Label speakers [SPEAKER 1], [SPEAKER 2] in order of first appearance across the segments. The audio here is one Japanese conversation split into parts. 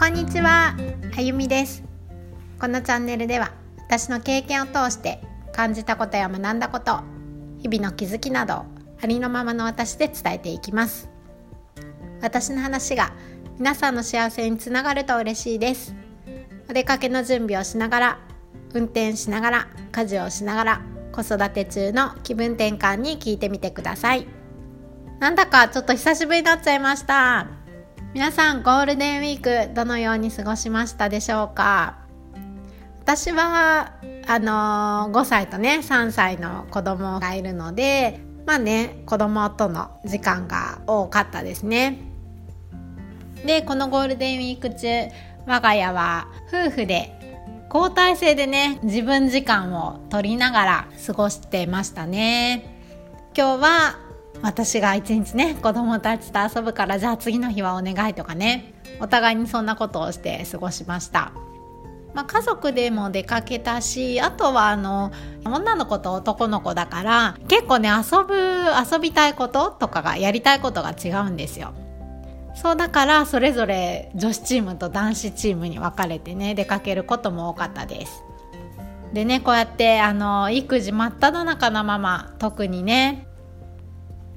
[SPEAKER 1] こんにちは、あゆみです。このチャンネルでは私の経験を通して感じたことや学んだこと日々の気づきなどありのままの私で伝えていきます。私の話が皆さんの幸せにつながると嬉しいです。お出かけの準備をしながら運転しながら家事をしながら子育て中の気分転換に聞いてみてください。なんだかちょっと久しぶりになっちゃいました。皆さんゴールデンウィークどのように過ごしましたでしょうか？私はあのー、5歳とね3歳の子供がいるのでまあね子供との時間が多かったですね。でこのゴールデンウィーク中我が家は夫婦で交代制でね自分時間を取りながら過ごしてましたね。今日は私が一日ね子供たちと遊ぶからじゃあ次の日はお願いとかねお互いにそんなことをして過ごしました。まあ、家族でも出かけたしあとはあの女の子と男の子だから結構ね遊ぶ遊びたいこととかがやりたいことが違うんですよ。そうだからそれぞれ女子チームと男子チームに分かれてね出かけることも多かったです。でねこうやってあの育児真っ只中のまま特にね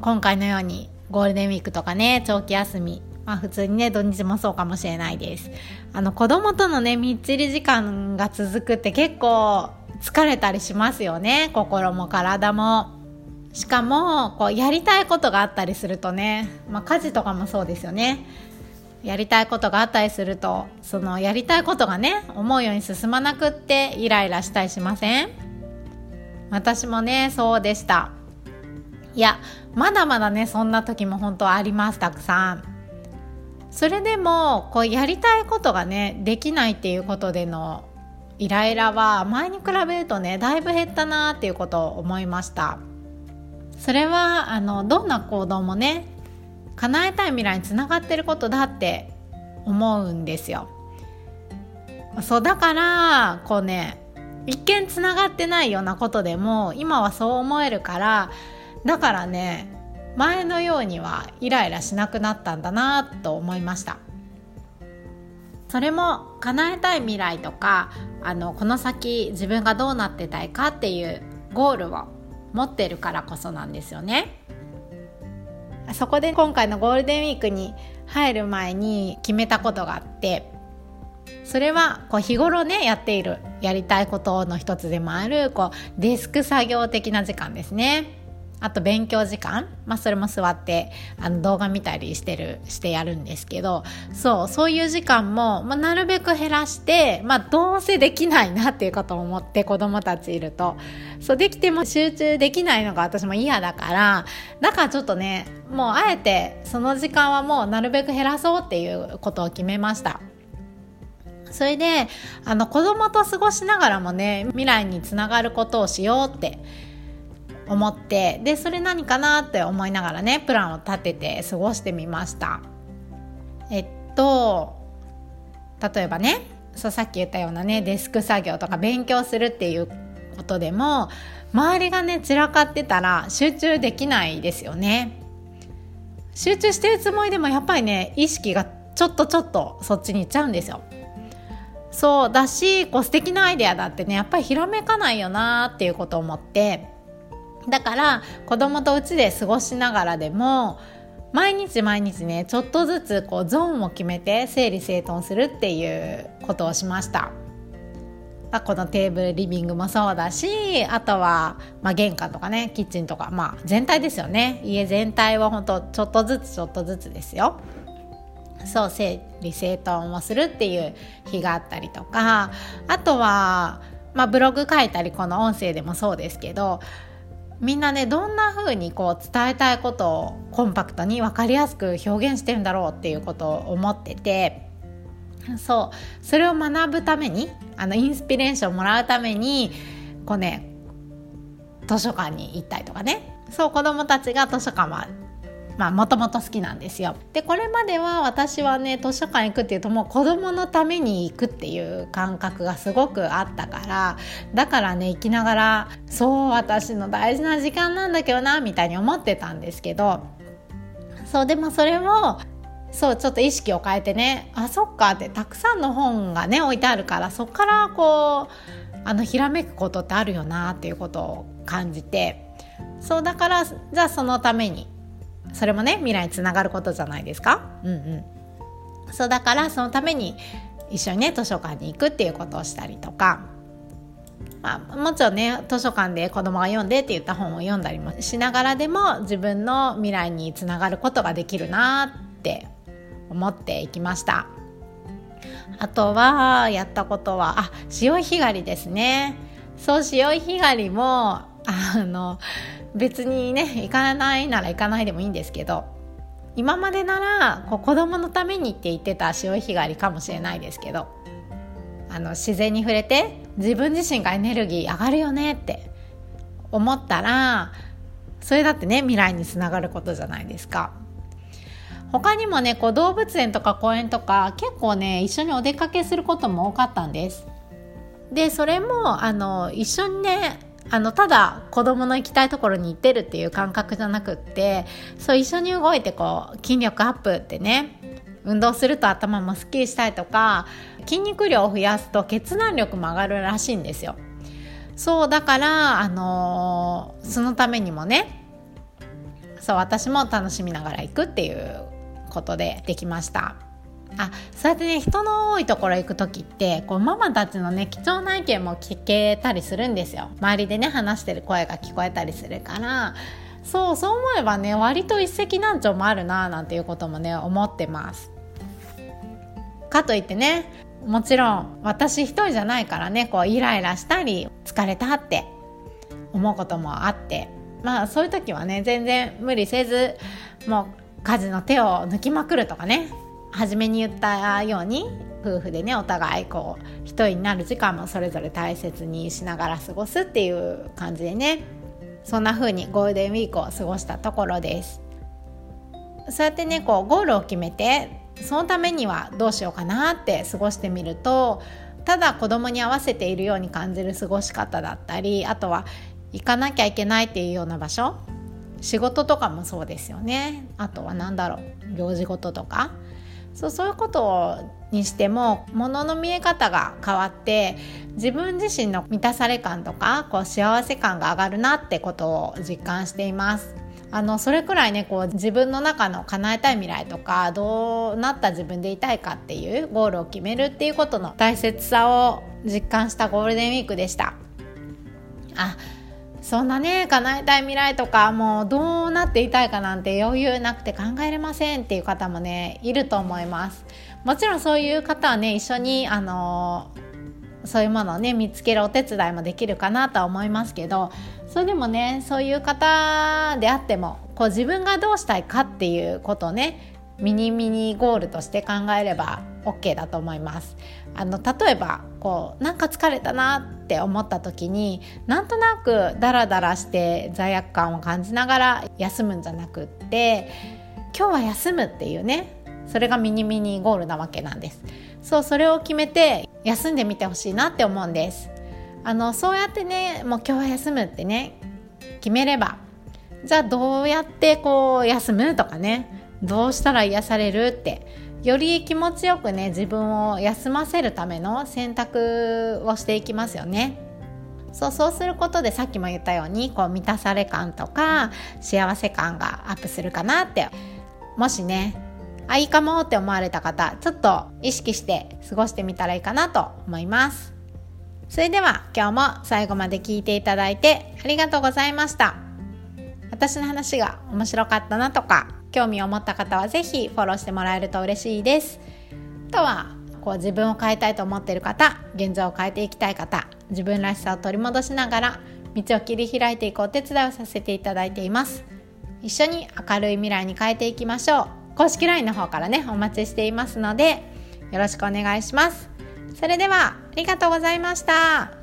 [SPEAKER 1] 今回のようにゴールデンウィークとかね長期休み。まあ普通にね土日もそうかもしれないです。あの子供とのねみっちり時間が続くって結構疲れたりしますよね。心も体も。しかもこうやりたいことがあったりするとね、まあ、家事とかもそうですよね。やりたいことがあったりするとそのやりたいことがね思うように進まなくってイライラしたりしません？私もねそうでした。いやまだまだねそんな時も本当ありますたくさん。それでもこうやりたいことがねできないっていうことでのイライラは前に比べるとねだいぶ減ったなっていうことを思いました。それはあのどんな行動もね叶えたい未来につながってることだって思うんですよ。そうだからこうね一見つながってないようなことでも今はそう思えるからだからね前のようにはイライラしなくなったんだなと思いました。それも叶えたい未来とかあのこの先自分がどうなってたいかっていうゴールを持ってるからこそなんですよね。そこで今回のゴールデンウィークに入る前に決めたことがあってそれはこう日頃ねやっているやりたいことの一つでもあるこうデスク作業的な時間ですね。あと勉強時間、まあ、それも座ってあの動画見たりしてるしてやるんですけどそうそういう時間も、まあ、なるべく減らして、まあ、どうせできないなっていうことを思って子供たちいるとそうできても集中できないのが私も嫌だからだからちょっとねもうあえてその時間はもうなるべく減らそうっていうことを決めました。それであの子供と過ごしながらもね未来につながることをしようって思ってでそれ何かなって思いながらねプランを立てて過ごしてみました。えっと例えばねそうさっき言ったようなねデスク作業とか勉強するっていうことでも周りがね散らかってたら集中できないですよね。集中してるつもりでもやっぱりね意識がちょっとちょっとそっちに行っちゃうんですよ。そうだしこう素敵なアイデアだってねやっぱりひらめかないよなっていうことを思ってだから子供とうちで過ごしながらでも毎日毎日ねちょっとずつこうゾーンを決めて整理整頓するっていうことをしました。このテーブルリビングもそうだしあとは、まあ、玄関とかねキッチンとか、まあ、全体ですよね家全体は本当ちょっとずつちょっとずつですよ。そう整理整頓をするっていう日があったりとかあとは、まあ、ブログ書いたりこの音声でもそうですけどみんなねどんな風にこう伝えたいことをコンパクトに分かりやすく表現してるんだろうっていうことを思っててそう。それを学ぶためにあのインスピレーションをもらうためにこうね図書館に行ったりとかね。そう子どもたちが図書館はまあもともと好きなんですよ。でこれまでは私はね図書館行くっていうともう子供のために行くっていう感覚がすごくあったからだからね行きながらそう私の大事な時間なんだけどなみたいに思ってたんですけどそうでもそれをそうちょっと意識を変えてねあそっかってたくさんの本がね置いてあるからそっからこうあのひらめくことってあるよなっていうことを感じてそうだからじゃあそのためにそれもね未来につながることじゃないですか？うんうん。そうだからそのために一緒にね図書館に行くっていうことをしたりとか。まあ、もちろんね図書館で子供が読んでって言った本を読んだりもしながらでも自分の未来につながることができるなって思っていきました。あとはやったことはあ潮干狩りですね。そう潮干狩りもあの別にね行かないなら行かないでもいいんですけど今までならこう子供のためにって言ってた潮干狩りかもしれないですけどあの自然に触れて自分自身がエネルギー上がるよねって思ったらそれだってね未来につながることじゃないですか。他にもねこう動物園とか公園とか結構ね一緒にお出かけすることも多かったんです。でそれもあの一緒にねあのただ子供の行きたいところに行ってるっていう感覚じゃなくってそう一緒に動いてこう筋力アップってね運動すると頭もすっきりしたりとか筋肉量を増やすと決断力も上がるらしいんですよ。そうだからあのー、そのためにもねそう私も楽しみながら行くっていうことでできました。あそうやってね人の多いところ行く時ってこうママたちのね貴重な意見も聞けたりするんですよ。周りでね話してる声が聞こえたりするから。そうそう思えばね割と一石何鳥もあるななんていうこともね思ってます。かといってねもちろん私一人じゃないからねこうイライラしたり疲れたって思うこともあって。まあそういう時はね全然無理せずもう家事の手を抜きまくるとかね。初めに言ったように夫婦でねお互いこう一人になる時間もそれぞれ大切にしながら過ごすっていう感じでねそんな風にゴールデンウィークを過ごしたところです。そうやってねこうゴールを決めてそのためにはどうしようかなって過ごしてみるとただ子供に合わせているように感じる過ごし方だったりあとは行かなきゃいけないっていうような場所仕事とかもそうですよね。あとは何だろう行事事とかそうそういうことにしても物の見え方が変わって自分自身の満たされ感とかこう幸せ感が上がるなってことを実感しています。あのそれくらいねこう自分の中の叶えたい未来とかどうなった自分でいたいかっていうゴールを決めるっていうことの大切さを実感したゴールデンウィークでしたあそんなね叶えたい未来とかもうどうなっていたいかなんて余裕なくて考えれませんっていう方もねいると思います。もちろんそういう方はね一緒にあのそういうものをね見つけるお手伝いもできるかなとは思いますけどそれでもねそういう方であってもこう自分がどうしたいかっていうことをねミニミニゴールとして考えれば OK だと思います。あの例えばこうなんか疲れたなって思った時になんとなくダラダラして罪悪感を感じながら休むんじゃなくって今日は休むっていうねそれがミニミニゴールなわけなんです。そうそれを決めて休んでみてほしいなって思うんです。あのそうやってねもう今日は休むってね決めればじゃあどうやってこう休むとかねどうしたら癒されるってより気持ちよくね自分を休ませるための選択をしていきますよね。そうそうすることでさっきも言ったようにこう満たされ感とか幸せ感がアップするかなってもしねあいいかもって思われた方ちょっと意識して過ごしてみたらいいかなと思います。それでは今日も最後まで聞いていただいてありがとうございました。私の話が面白かったなとか興味を持った方は是非フォローしてもらえると嬉しいです。あとはこう自分を変えたいと思っている方現状を変えていきたい方自分らしさを取り戻しながら道を切り開いていくお手伝いをさせていただいています一緒に明るい未来に変えていきましょう公式 LINE の方からねお待ちしていますのでよろしくお願いしますそれではありがとうございました。